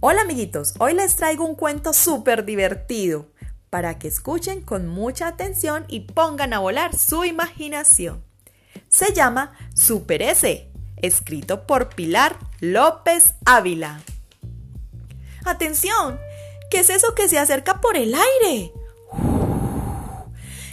Hola amiguitos, hoy les traigo un cuento súper divertido para que escuchen con mucha atención y pongan a volar su imaginación. Se llama Super S, escrito por Pilar López Ávila. ¡Atención! ¿Qué es eso que se acerca por el aire?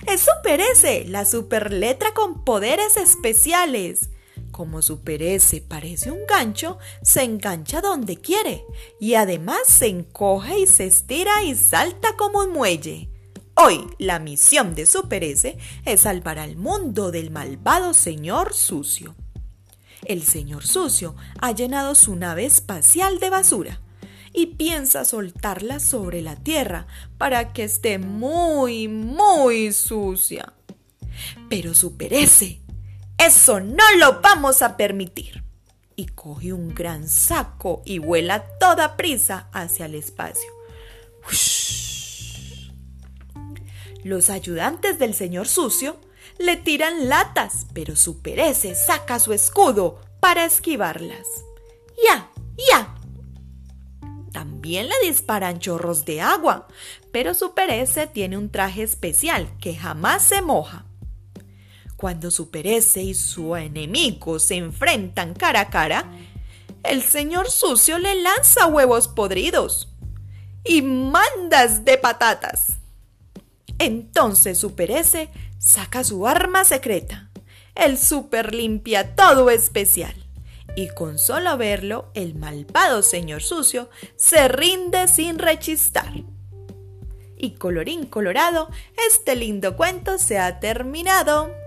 Es Super S, la super letra con poderes especiales. Como Super S parece un gancho, se engancha donde quiere y además se encoge y se estira y salta como un muelle. Hoy la misión de Super S es salvar al mundo del malvado señor sucio. El señor sucio ha llenado su nave espacial de basura y piensa soltarla sobre la tierra para que esté muy, muy sucia. Pero Super S eso no lo vamos a permitir. Y coge un gran saco y vuela toda prisa hacia el espacio. Los ayudantes del señor sucio le tiran latas, pero su perece saca su escudo para esquivarlas. ¡Ya! ¡Ya! También le disparan chorros de agua, pero su perece tiene un traje especial que jamás se moja. Cuando su perece y su enemigo se enfrentan cara a cara, el señor sucio le lanza huevos podridos y mandas de patatas. Entonces su perece saca su arma secreta, el super limpia todo especial. Y con solo verlo, el malvado señor sucio se rinde sin rechistar. Y colorín colorado, este lindo cuento se ha terminado.